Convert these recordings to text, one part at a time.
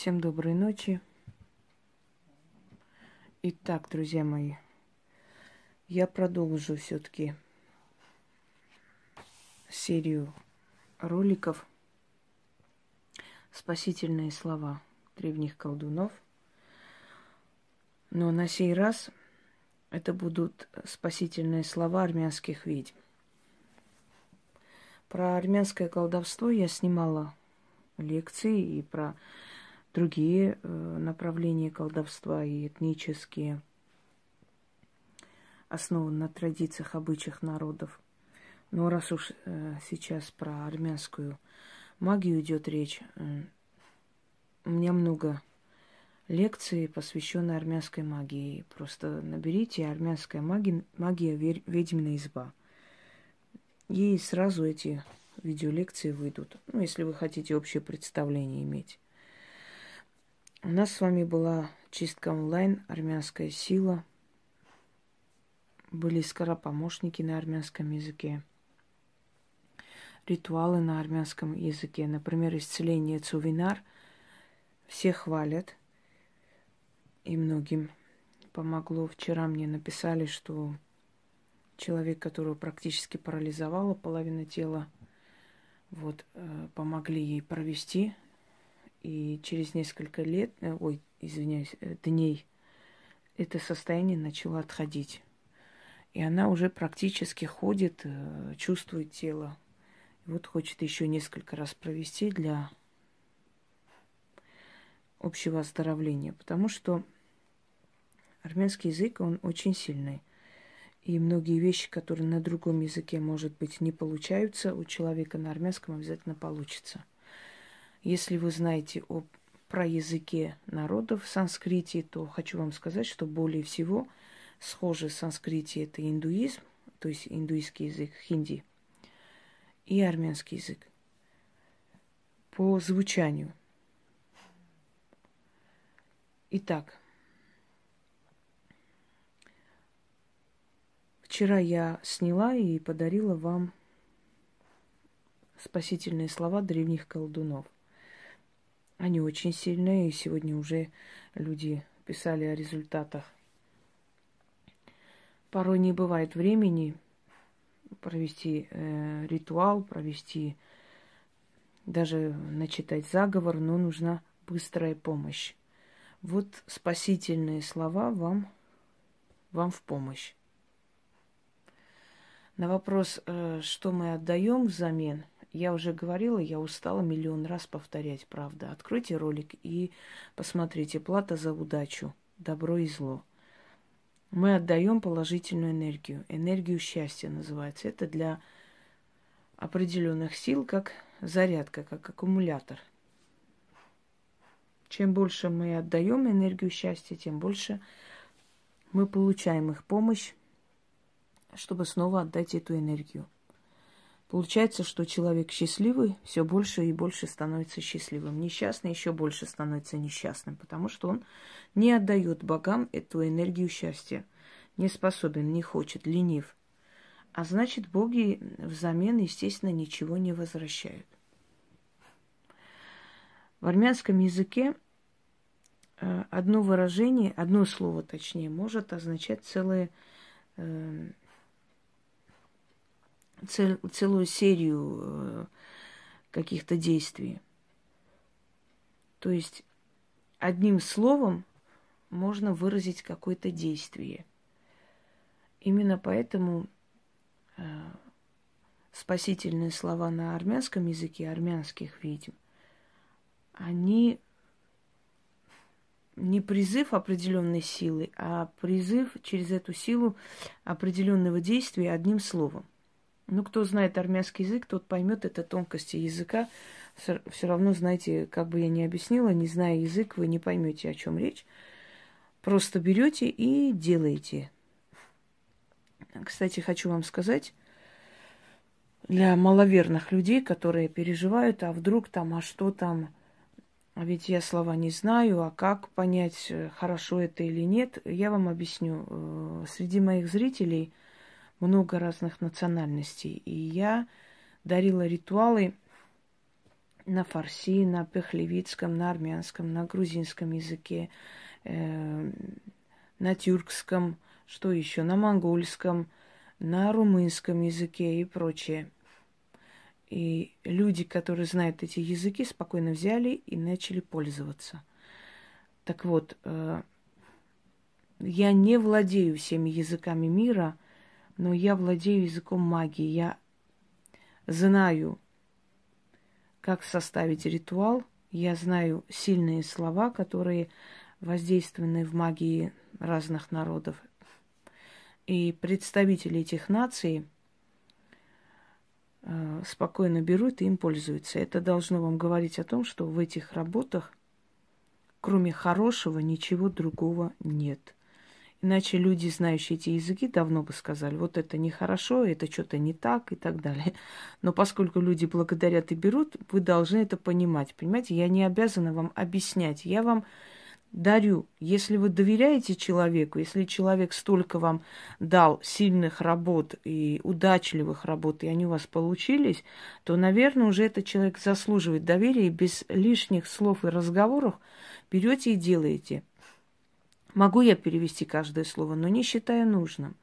Всем доброй ночи. Итак, друзья мои, я продолжу все-таки серию роликов «Спасительные слова древних колдунов». Но на сей раз это будут спасительные слова армянских ведьм. Про армянское колдовство я снимала лекции и про другие э, направления колдовства и этнические, основаны на традициях, обычаях народов. Но раз уж э, сейчас про армянскую магию идет речь, э, у меня много лекций, посвященных армянской магии. Просто наберите армянская магия, магия ведьмина изба. И сразу эти видеолекции выйдут. Ну, если вы хотите общее представление иметь. У нас с вами была чистка онлайн, армянская сила. Были скоропомощники на армянском языке. Ритуалы на армянском языке. Например, исцеление Цувинар. Все хвалят. И многим помогло. Вчера мне написали, что человек, которого практически парализовала половина тела, вот, э, помогли ей провести и через несколько лет, э, ой, извиняюсь, э, дней, это состояние начало отходить. И она уже практически ходит, э, чувствует тело. И вот хочет еще несколько раз провести для общего оздоровления. Потому что армянский язык, он очень сильный. И многие вещи, которые на другом языке, может быть, не получаются, у человека на армянском обязательно получится. Если вы знаете о, про языке народов в санскрите, то хочу вам сказать, что более всего схожи с санскрите это индуизм, то есть индуистский язык, хинди, и армянский язык. По звучанию. Итак, вчера я сняла и подарила вам спасительные слова древних колдунов – они очень сильные, и сегодня уже люди писали о результатах. Порой не бывает времени провести э, ритуал, провести даже начитать заговор, но нужна быстрая помощь. Вот спасительные слова вам, вам в помощь. На вопрос, э, что мы отдаем взамен, я уже говорила, я устала миллион раз повторять, правда. Откройте ролик и посмотрите. Плата за удачу, добро и зло. Мы отдаем положительную энергию. Энергию счастья называется. Это для определенных сил, как зарядка, как аккумулятор. Чем больше мы отдаем энергию счастья, тем больше мы получаем их помощь, чтобы снова отдать эту энергию. Получается, что человек счастливый все больше и больше становится счастливым. Несчастный еще больше становится несчастным, потому что он не отдает богам эту энергию счастья. Не способен, не хочет, ленив. А значит, боги взамен, естественно, ничего не возвращают. В армянском языке э, одно выражение, одно слово точнее, может означать целое э, цел, целую серию э, каких-то действий. То есть одним словом можно выразить какое-то действие. Именно поэтому э, спасительные слова на армянском языке, армянских ведьм, они не призыв определенной силы, а призыв через эту силу определенного действия одним словом. Ну, кто знает армянский язык, тот поймет это тонкости языка. Все равно, знаете, как бы я ни объяснила, не зная язык, вы не поймете, о чем речь. Просто берете и делаете. Кстати, хочу вам сказать, для маловерных людей, которые переживают, а вдруг там, а что там, а ведь я слова не знаю, а как понять, хорошо это или нет, я вам объясню. Э, среди моих зрителей – много разных национальностей. И я дарила ритуалы на фарси, на пехлевицком, на армянском, на грузинском языке, э, на тюркском, что еще, на монгольском, на румынском языке и прочее. И люди, которые знают эти языки, спокойно взяли и начали пользоваться. Так вот, э, я не владею всеми языками мира, но я владею языком магии. Я знаю, как составить ритуал. Я знаю сильные слова, которые воздействованы в магии разных народов. И представители этих наций э, спокойно берут и им пользуются. Это должно вам говорить о том, что в этих работах, кроме хорошего, ничего другого нет – Иначе люди, знающие эти языки, давно бы сказали, вот это нехорошо, это что-то не так и так далее. Но поскольку люди благодарят и берут, вы должны это понимать. Понимаете, я не обязана вам объяснять. Я вам дарю. Если вы доверяете человеку, если человек столько вам дал сильных работ и удачливых работ, и они у вас получились, то, наверное, уже этот человек заслуживает доверия, и без лишних слов и разговоров берете и делаете. Могу я перевести каждое слово, но не считаю нужным.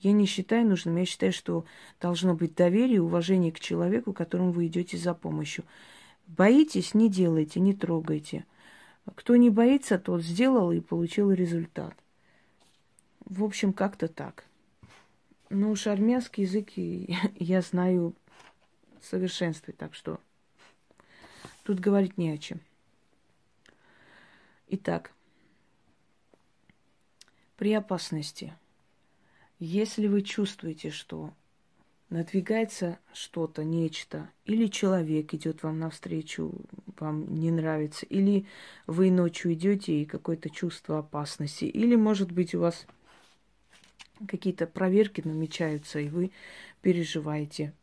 Я не считаю нужным, я считаю, что должно быть доверие и уважение к человеку, которому вы идете за помощью. Боитесь, не делайте, не трогайте. Кто не боится, тот сделал и получил результат. В общем, как-то так. Ну уж армянский язык я знаю в совершенстве, так что тут говорить не о чем. Итак, при опасности. Если вы чувствуете, что надвигается что-то, нечто, или человек идет вам навстречу, вам не нравится, или вы ночью идете и какое-то чувство опасности, или, может быть, у вас какие-то проверки намечаются, и вы переживаете.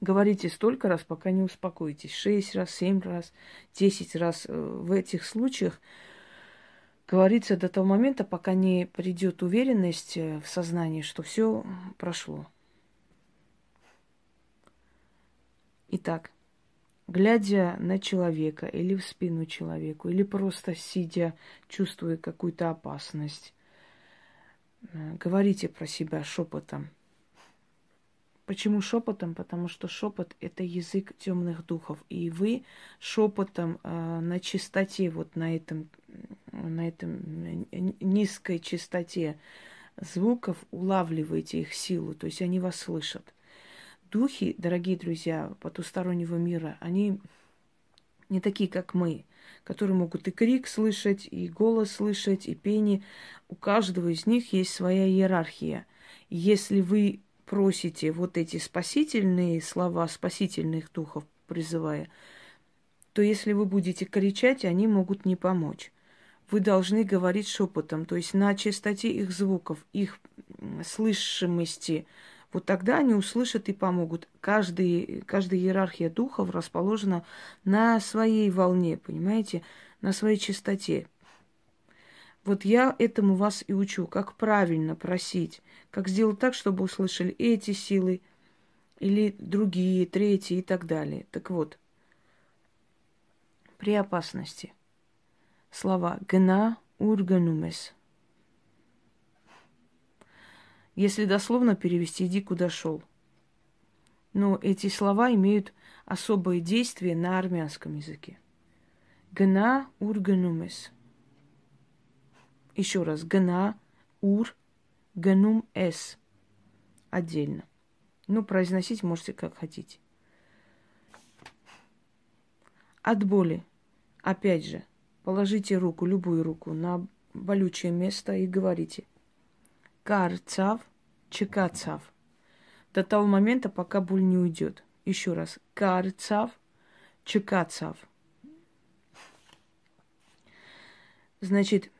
Говорите столько раз, пока не успокоитесь. Шесть раз, семь раз, десять раз. Э, в этих случаях говорится до того момента, пока не придет уверенность э, в сознании, что все прошло. Итак, глядя на человека или в спину человеку, или просто сидя, чувствуя какую-то опасность, э, говорите про себя шепотом – Почему шепотом? Потому что шепот это язык темных духов. И вы шепотом э, на чистоте, вот на этом, на этом низкой чистоте звуков улавливаете их силу, то есть они вас слышат. Духи, дорогие друзья, потустороннего мира, они не такие, как мы, которые могут и крик слышать, и голос слышать, и пение. У каждого из них есть своя иерархия. Если вы просите вот эти спасительные слова, спасительных духов призывая, то если вы будете кричать, они могут не помочь. Вы должны говорить шепотом, то есть на частоте их звуков, их слышимости. Вот тогда они услышат и помогут. Каждый, каждая иерархия духов расположена на своей волне, понимаете, на своей частоте. Вот я этому вас и учу, как правильно просить, как сделать так, чтобы услышали эти силы или другие, третьи и так далее. Так вот, при опасности слова «гна урганумес». Если дословно перевести «иди куда шел». Но эти слова имеют особое действие на армянском языке. «Гна урганумес». Еще раз. Гна, ур, ганум, эс. Отдельно. Ну, произносить можете как хотите. От боли. Опять же, положите руку, любую руку, на болючее место и говорите. Карцав, чекацав. До того момента, пока боль не уйдет. Еще раз. Карцав, чекацав. Значит,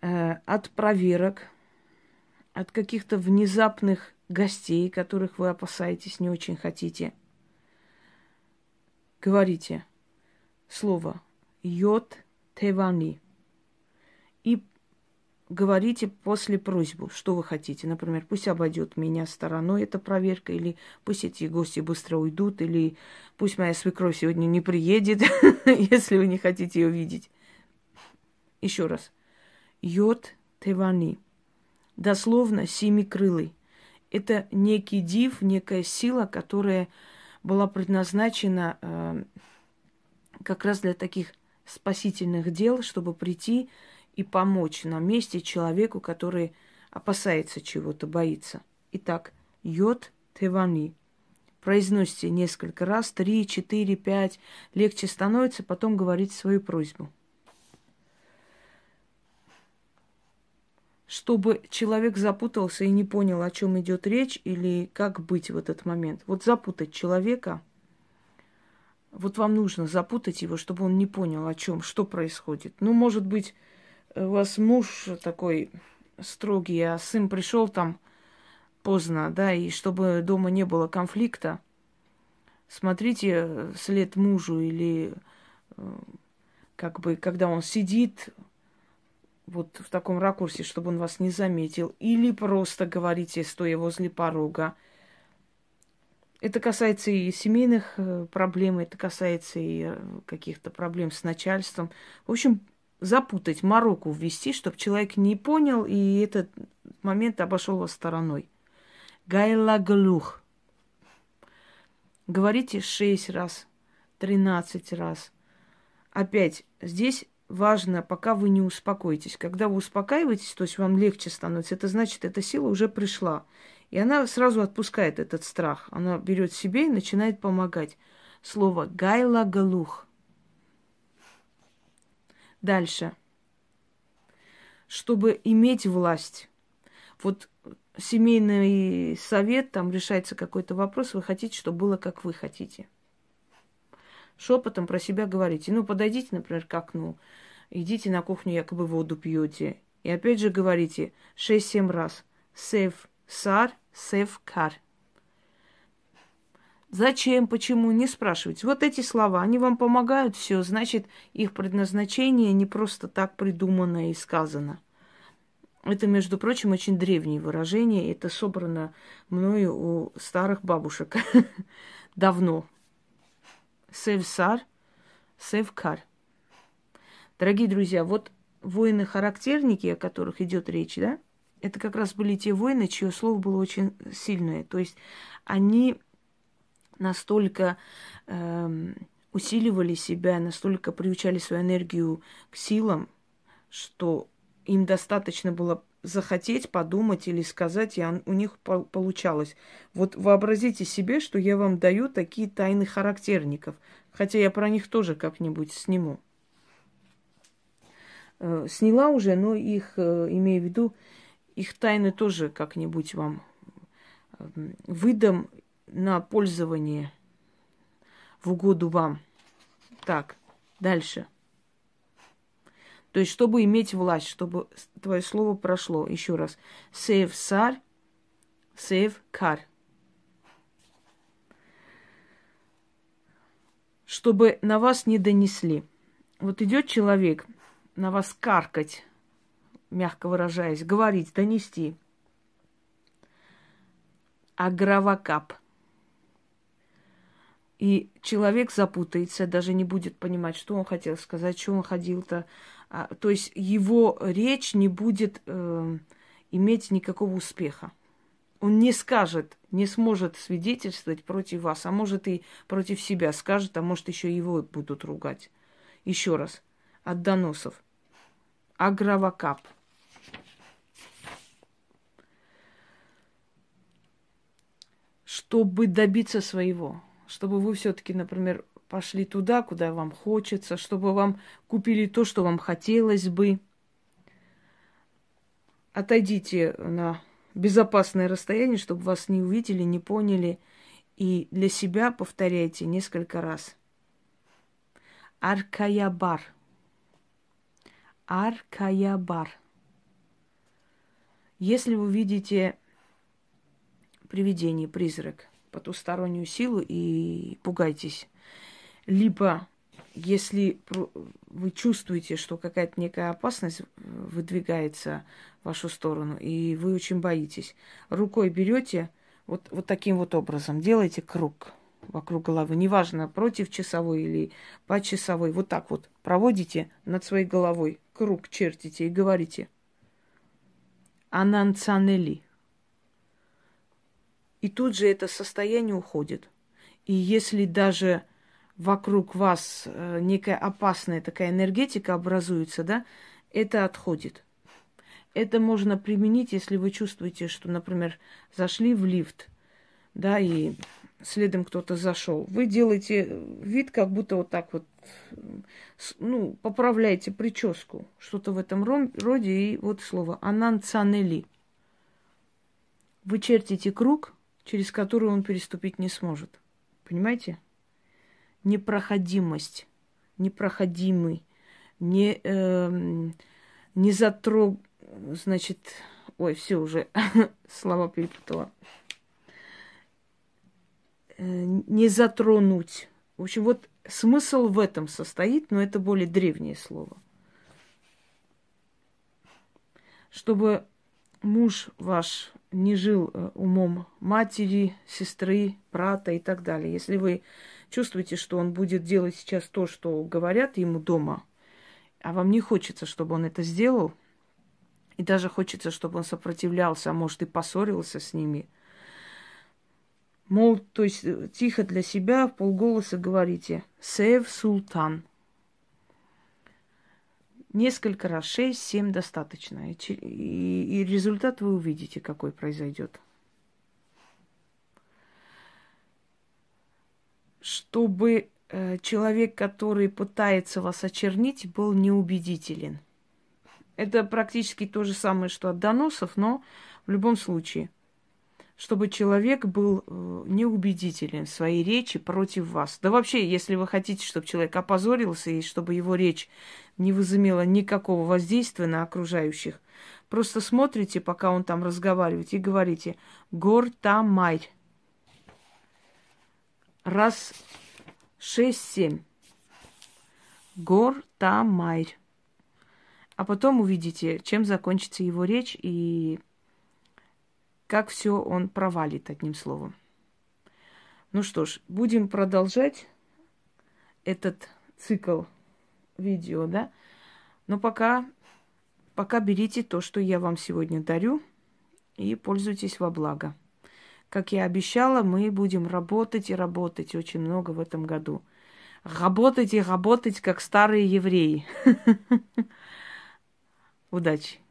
от проверок, от каких-то внезапных гостей, которых вы опасаетесь, не очень хотите. Говорите слово йод тевани и говорите после просьбу, что вы хотите. Например, пусть обойдет меня стороной эта проверка, или пусть эти гости быстро уйдут, или пусть моя свекровь сегодня не приедет, если вы не хотите ее видеть. Еще раз. Йод Тевани. Дословно семикрылый. Это некий див, некая сила, которая была предназначена э, как раз для таких спасительных дел, чтобы прийти и помочь на месте человеку, который опасается чего-то, боится. Итак, йод тевани. Произносите несколько раз, три, четыре, пять. Легче становится, потом говорить свою просьбу. Чтобы человек запутался и не понял, о чем идет речь, или как быть в этот момент. Вот запутать человека – вот вам нужно запутать его, чтобы он не понял, о чем, что происходит. Ну, может быть, у вас муж такой строгий, а сын пришел там поздно, да, и чтобы дома не было конфликта, смотрите след мужу или э, как бы, когда он сидит вот в таком ракурсе, чтобы он вас не заметил, или просто говорите, стоя возле порога, это касается и семейных э, проблем, это касается и э, каких-то проблем с начальством. В общем, запутать, мороку ввести, чтобы человек не понял и этот момент обошел вас стороной. Гайлаглух. Говорите шесть раз, тринадцать раз. Опять, здесь важно, пока вы не успокоитесь. Когда вы успокаиваетесь, то есть вам легче становится, это значит, эта сила уже пришла. И она сразу отпускает этот страх. Она берет себе и начинает помогать. Слово гайла галух. Дальше. Чтобы иметь власть. Вот семейный совет, там решается какой-то вопрос, вы хотите, чтобы было, как вы хотите. Шепотом про себя говорите. Ну, подойдите, например, к окну, идите на кухню, якобы воду пьете. И опять же говорите 6-7 раз. Save Сар Севкар. Зачем, почему, не спрашивайте. Вот эти слова, они вам помогают, все, значит, их предназначение не просто так придумано и сказано. Это, между прочим, очень древнее выражение. Это собрано мною у старых бабушек давно. Севсар, Севкар. Дорогие друзья, вот воины-характерники, о которых идет речь, да, это как раз были те воины, чье слово было очень сильное. То есть они настолько э, усиливали себя, настолько приучали свою энергию к силам, что им достаточно было захотеть, подумать или сказать, и у них получалось. Вот вообразите себе, что я вам даю такие тайны характерников, хотя я про них тоже как-нибудь сниму. Э, сняла уже, но их, э, имею в виду, их тайны тоже как-нибудь вам эм, выдам на пользование в угоду вам. Так, дальше. То есть, чтобы иметь власть, чтобы твое слово прошло. Еще раз. Save сар, save кар. Чтобы на вас не донесли. Вот идет человек на вас каркать, мягко выражаясь, говорить, донести. Агравакап. И человек запутается, даже не будет понимать, что он хотел сказать, что он ходил-то. А, то есть его речь не будет э, иметь никакого успеха. Он не скажет, не сможет свидетельствовать против вас, а может и против себя скажет, а может еще его будут ругать. Еще раз, от доносов. Агравакап. чтобы добиться своего, чтобы вы все-таки, например, пошли туда, куда вам хочется, чтобы вам купили то, что вам хотелось бы. Отойдите на безопасное расстояние, чтобы вас не увидели, не поняли. И для себя повторяйте несколько раз. Аркаябар. Аркаябар. Если вы видите привидение, призрак, потустороннюю силу и пугайтесь. Либо если вы чувствуете, что какая-то некая опасность выдвигается в вашу сторону, и вы очень боитесь, рукой берете вот, вот таким вот образом, делаете круг вокруг головы, неважно, против часовой или по часовой, вот так вот проводите над своей головой, круг чертите и говорите «Ананцанели». И тут же это состояние уходит. И если даже вокруг вас э, некая опасная такая энергетика образуется, да, это отходит. Это можно применить, если вы чувствуете, что, например, зашли в лифт, да, и следом кто-то зашел. Вы делаете вид, как будто вот так вот, ну, поправляете прическу, что-то в этом роде, и вот слово «ананцанели». Вы чертите круг, через который он переступить не сможет. Понимаете? Непроходимость, непроходимый, не, э, не затрог, значит, ой, все уже слова перепутала. Э, не затронуть. В общем, вот смысл в этом состоит, но это более древнее слово. Чтобы муж ваш не жил э, умом матери, сестры, брата и так далее. Если вы чувствуете, что он будет делать сейчас то, что говорят ему дома, а вам не хочется, чтобы он это сделал, и даже хочется, чтобы он сопротивлялся, а может и поссорился с ними. Мол, то есть э, тихо для себя, в полголоса говорите «Сев Султан». Несколько раз, шесть, семь достаточно. И, и, и результат вы увидите, какой произойдет. чтобы э, человек, который пытается вас очернить, был неубедителен. Это практически то же самое, что от доносов, но в любом случае, чтобы человек был э, неубедителен в своей речи против вас. Да вообще, если вы хотите, чтобы человек опозорился и чтобы его речь не возымела никакого воздействия на окружающих, просто смотрите, пока он там разговаривает, и говорите «Гор там май» раз шесть-семь. Гор Тамайр. А потом увидите, чем закончится его речь и как все он провалит одним словом. Ну что ж, будем продолжать этот цикл видео, да? Но пока, пока берите то, что я вам сегодня дарю, и пользуйтесь во благо. Как я обещала, мы будем работать и работать очень много в этом году. Работать и работать, как старые евреи. Удачи!